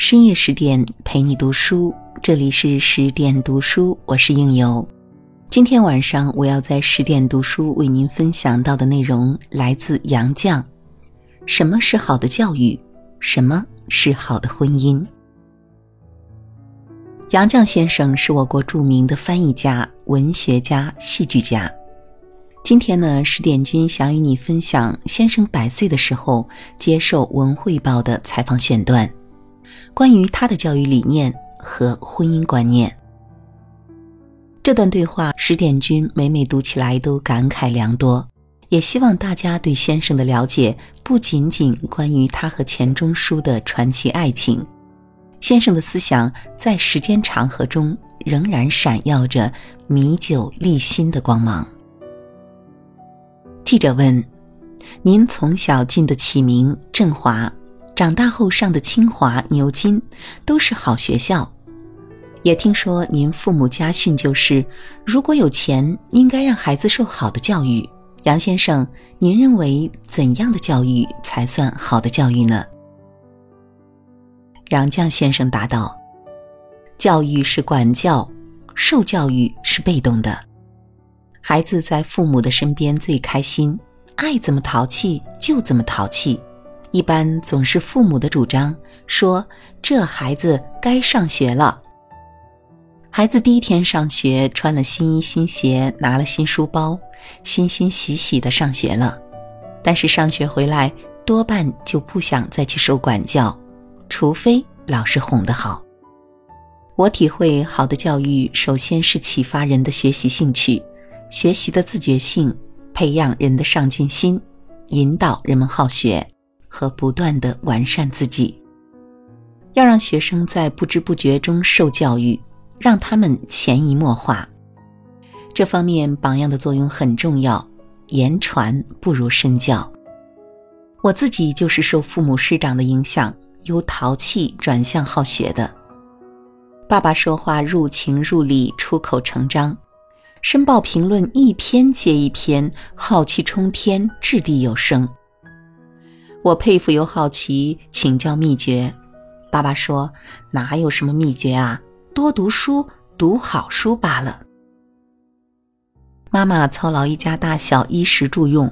深夜十点陪你读书，这里是十点读书，我是应由。今天晚上我要在十点读书为您分享到的内容来自杨绛。什么是好的教育？什么是好的婚姻？杨绛先生是我国著名的翻译家、文学家、戏剧家。今天呢，十点君想与你分享先生百岁的时候接受《文汇报》的采访选段，关于他的教育理念和婚姻观念。这段对话，十点君每每读起来都感慨良多，也希望大家对先生的了解不仅仅关于他和钱钟书的传奇爱情，先生的思想在时间长河中仍然闪耀着弥久立新的光芒。记者问：“您从小进的启明、振华，长大后上的清华、牛津，都是好学校。也听说您父母家训就是，如果有钱，应该让孩子受好的教育。杨先生，您认为怎样的教育才算好的教育呢？”杨绛先生答道：“教育是管教，受教育是被动的。”孩子在父母的身边最开心，爱怎么淘气就怎么淘气。一般总是父母的主张，说这孩子该上学了。孩子第一天上学，穿了新衣新鞋，拿了新书包，欣欣喜喜的上学了。但是上学回来，多半就不想再去受管教，除非老师哄得好。我体会，好的教育首先是启发人的学习兴趣。学习的自觉性，培养人的上进心，引导人们好学和不断的完善自己。要让学生在不知不觉中受教育，让他们潜移默化。这方面榜样的作用很重要，言传不如身教。我自己就是受父母师长的影响，由淘气转向好学的。爸爸说话入情入理，出口成章。申报评论一篇接一篇，浩气冲天，掷地有声。我佩服又好奇，请教秘诀。爸爸说：“哪有什么秘诀啊，多读书，读好书罢了。”妈妈操劳一家大小衣食住用，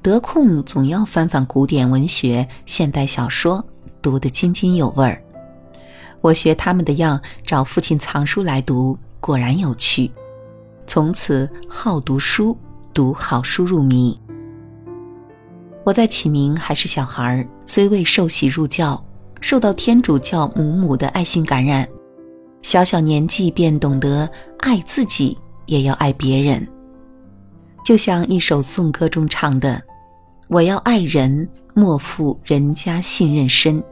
得空总要翻翻古典文学、现代小说，读得津津有味儿。我学他们的样，找父亲藏书来读，果然有趣。从此好读书，读好书入迷。我在启明还是小孩儿，虽未受洗入教，受到天主教母母的爱心感染，小小年纪便懂得爱自己，也要爱别人。就像一首颂歌中唱的：“我要爱人，莫负人家信任深；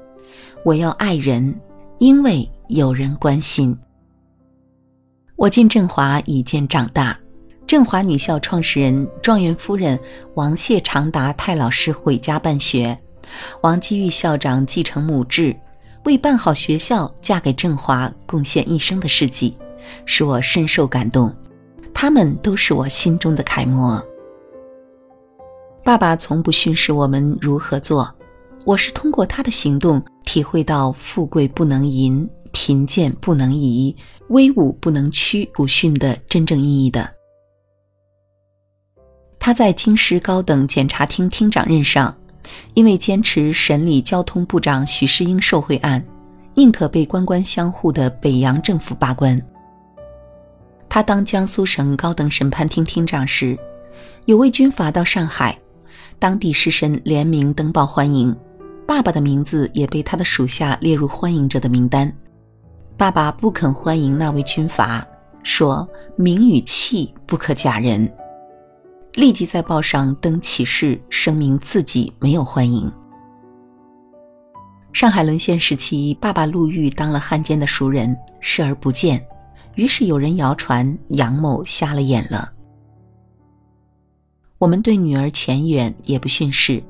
我要爱人，因为有人关心。”我进振华已见长大，振华女校创始人状元夫人王谢长达太老师回家办学，王基玉校长继承母志，为办好学校嫁给振华贡献一生的事迹，使我深受感动。他们都是我心中的楷模。爸爸从不训示我们如何做，我是通过他的行动体会到富贵不能淫。贫贱不能移，威武不能屈，古训的真正意义的。他在京师高等检察厅厅长任上，因为坚持审理交通部长许世英受贿案，宁可被官官相护的北洋政府罢官。他当江苏省高等审判厅厅长时，有位军阀到上海，当地士绅联名登报欢迎，爸爸的名字也被他的属下列入欢迎者的名单。爸爸不肯欢迎那位军阀，说名与气不可假人，立即在报上登启事，声明自己没有欢迎。上海沦陷时期，爸爸入狱当了汉奸的熟人，视而不见，于是有人谣传杨某瞎了眼了。我们对女儿钱远也不训示，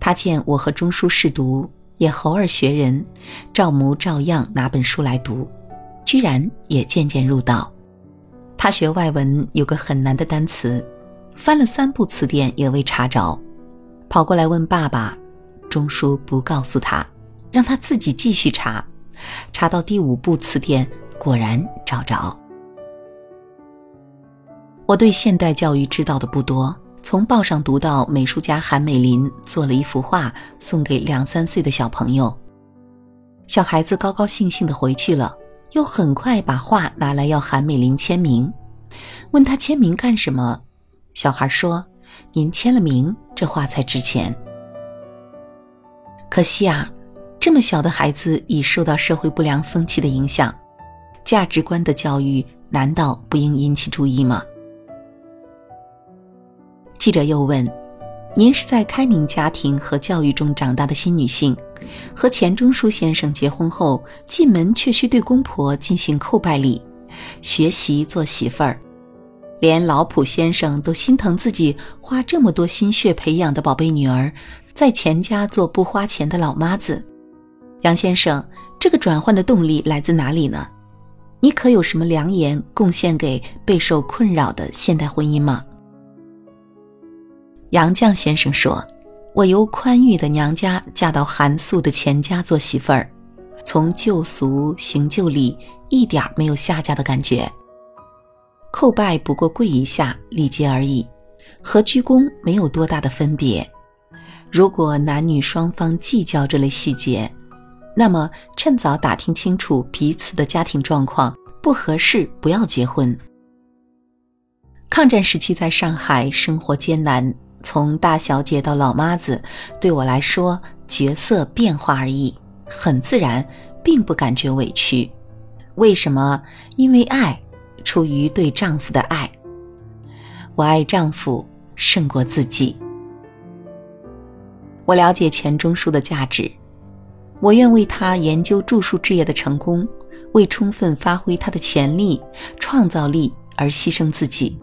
他见我和钟书试读。也猴儿学人，照模照样拿本书来读，居然也渐渐入道。他学外文有个很难的单词，翻了三部词典也未查着，跑过来问爸爸，钟叔不告诉他，让他自己继续查，查到第五部词典，果然找着。我对现代教育知道的不多，从报上读到美术家韩美林做了一幅画送给两三岁的小朋友，小孩子高高兴兴的回去了，又很快把画拿来要韩美林签名，问他签名干什么？小孩说：“您签了名，这画才值钱。”可惜啊。这么小的孩子已受到社会不良风气的影响，价值观的教育难道不应引起注意吗？记者又问：“您是在开明家庭和教育中长大的新女性，和钱钟书先生结婚后，进门却需对公婆进行叩拜礼，学习做媳妇儿，连老普先生都心疼自己花这么多心血培养的宝贝女儿，在钱家做不花钱的老妈子。”杨先生，这个转换的动力来自哪里呢？你可有什么良言贡献给备受困扰的现代婚姻吗？杨绛先生说：“我由宽裕的娘家嫁到寒素的钱家做媳妇儿，从旧俗行旧礼，一点没有下嫁的感觉。叩拜不过跪一下，礼节而已，和鞠躬没有多大的分别。如果男女双方计较这类细节。”那么，趁早打听清楚彼此的家庭状况，不合适不要结婚。抗战时期在上海生活艰难，从大小姐到老妈子，对我来说角色变化而已，很自然，并不感觉委屈。为什么？因为爱，出于对丈夫的爱。我爱丈夫胜过自己。我了解钱钟书的价值。我愿为他研究著述事业的成功，为充分发挥他的潜力、创造力而牺牲自己。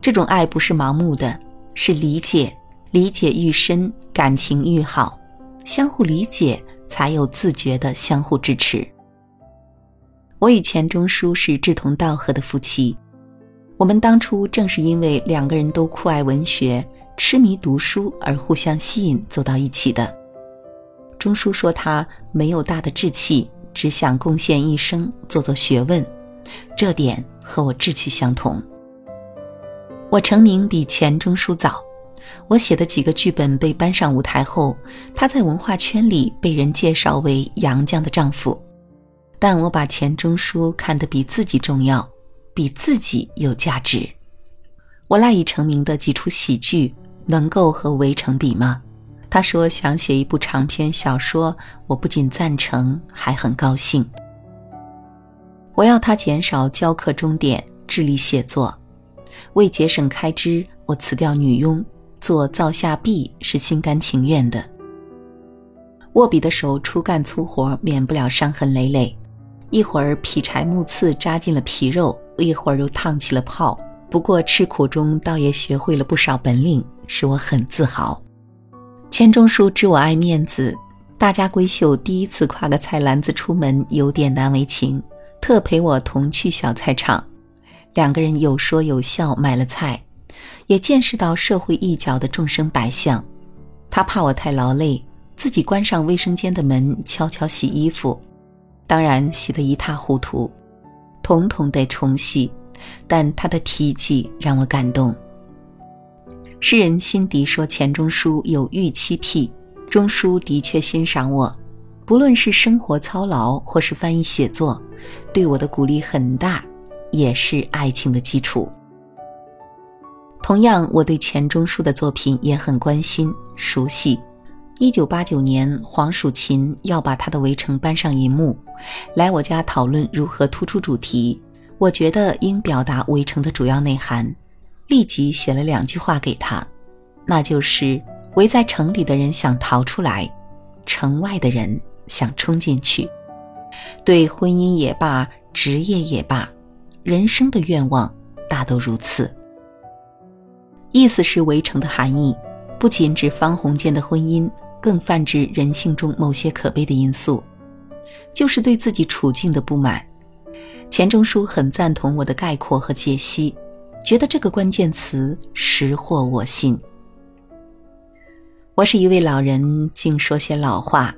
这种爱不是盲目的，是理解，理解愈深，感情愈好。相互理解，才有自觉的相互支持。我与钱钟书是志同道合的夫妻，我们当初正是因为两个人都酷爱文学、痴迷读书而互相吸引，走到一起的。钟书说他没有大的志气，只想贡献一生做做学问，这点和我志趣相同。我成名比钱钟书早，我写的几个剧本被搬上舞台后，他在文化圈里被人介绍为杨绛的丈夫。但我把钱钟书看得比自己重要，比自己有价值。我赖以成名的几出喜剧，能够和《围城》比吗？他说想写一部长篇小说，我不仅赞成，还很高兴。我要他减少教课钟点，致力写作。为节省开支，我辞掉女佣，做灶下婢是心甘情愿的。握笔的手初干粗活，免不了伤痕累累，一会儿劈柴木刺扎进了皮肉，一会儿又烫起了泡。不过吃苦中，倒也学会了不少本领，使我很自豪。钱钟书知我爱面子，大家闺秀第一次挎个菜篮子出门，有点难为情，特陪我同去小菜场。两个人有说有笑买了菜，也见识到社会一角的众生百相。他怕我太劳累，自己关上卫生间的门，悄悄洗衣服，当然洗得一塌糊涂，统统得重洗。但他的体积让我感动。诗人辛迪说：“钱钟书有预期癖，钟书的确欣赏我，不论是生活操劳或是翻译写作，对我的鼓励很大，也是爱情的基础。同样，我对钱钟书的作品也很关心、熟悉。一九八九年，黄蜀芹要把他的《围城》搬上银幕，来我家讨论如何突出主题，我觉得应表达《围城》的主要内涵。”立即写了两句话给他，那就是围在城里的人想逃出来，城外的人想冲进去。对婚姻也罢，职业也罢，人生的愿望大都如此。意思是围城的含义，不仅指方鸿渐的婚姻，更泛指人性中某些可悲的因素，就是对自己处境的不满。钱钟书很赞同我的概括和解析。觉得这个关键词识货我心。我是一位老人，竟说些老话。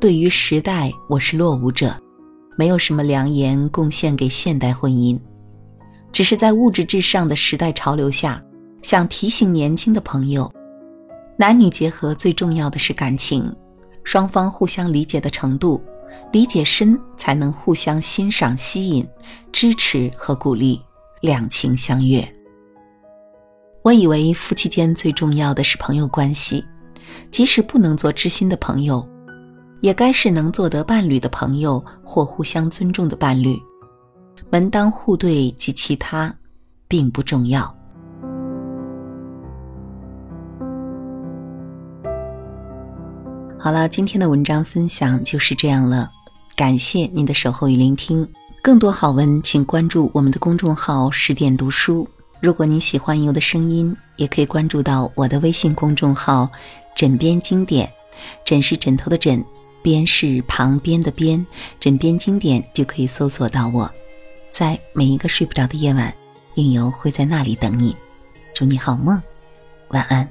对于时代，我是落伍者，没有什么良言贡献给现代婚姻，只是在物质至上的时代潮流下，想提醒年轻的朋友，男女结合最重要的是感情，双方互相理解的程度，理解深才能互相欣赏、吸引、支持和鼓励，两情相悦。我以为夫妻间最重要的是朋友关系，即使不能做知心的朋友，也该是能做得伴侣的朋友或互相尊重的伴侣。门当户对及其他，并不重要。好了，今天的文章分享就是这样了，感谢您的守候与聆听。更多好文，请关注我们的公众号“十点读书”。如果您喜欢游的声音，也可以关注到我的微信公众号“枕边经典”，枕是枕头的枕，边是旁边的边，枕边经典就可以搜索到我。在每一个睡不着的夜晚，应由会在那里等你。祝你好梦，晚安。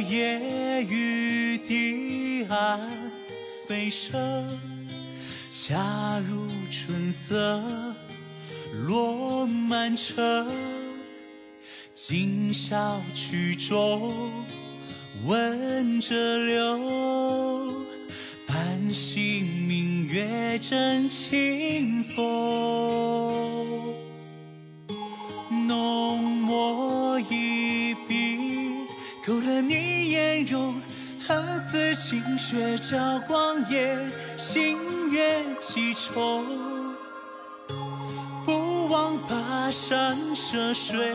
夜雨滴岸飞声，恰如春色。落满城，今宵曲中闻折柳，半醒明月正清风。浓墨一笔，勾勒，寒似晴雪照光夜，星月几重。望跋山涉水，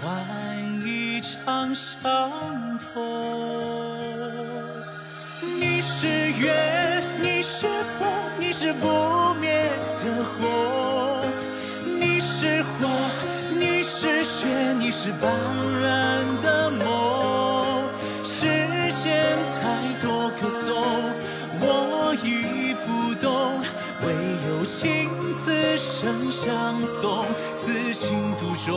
换一场相逢。你是月，你是风，你是不灭的火。你是火，你是雪，你是斑斓的梦。情此生相送，此情独钟。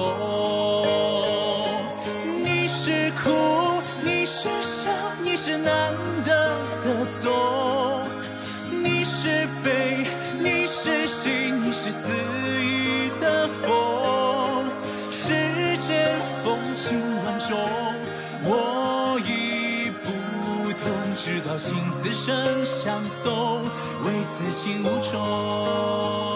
你是苦，你是笑，你是难得的踪。你是悲，你是喜，你是死懂，直到心此生相送。为此心无终。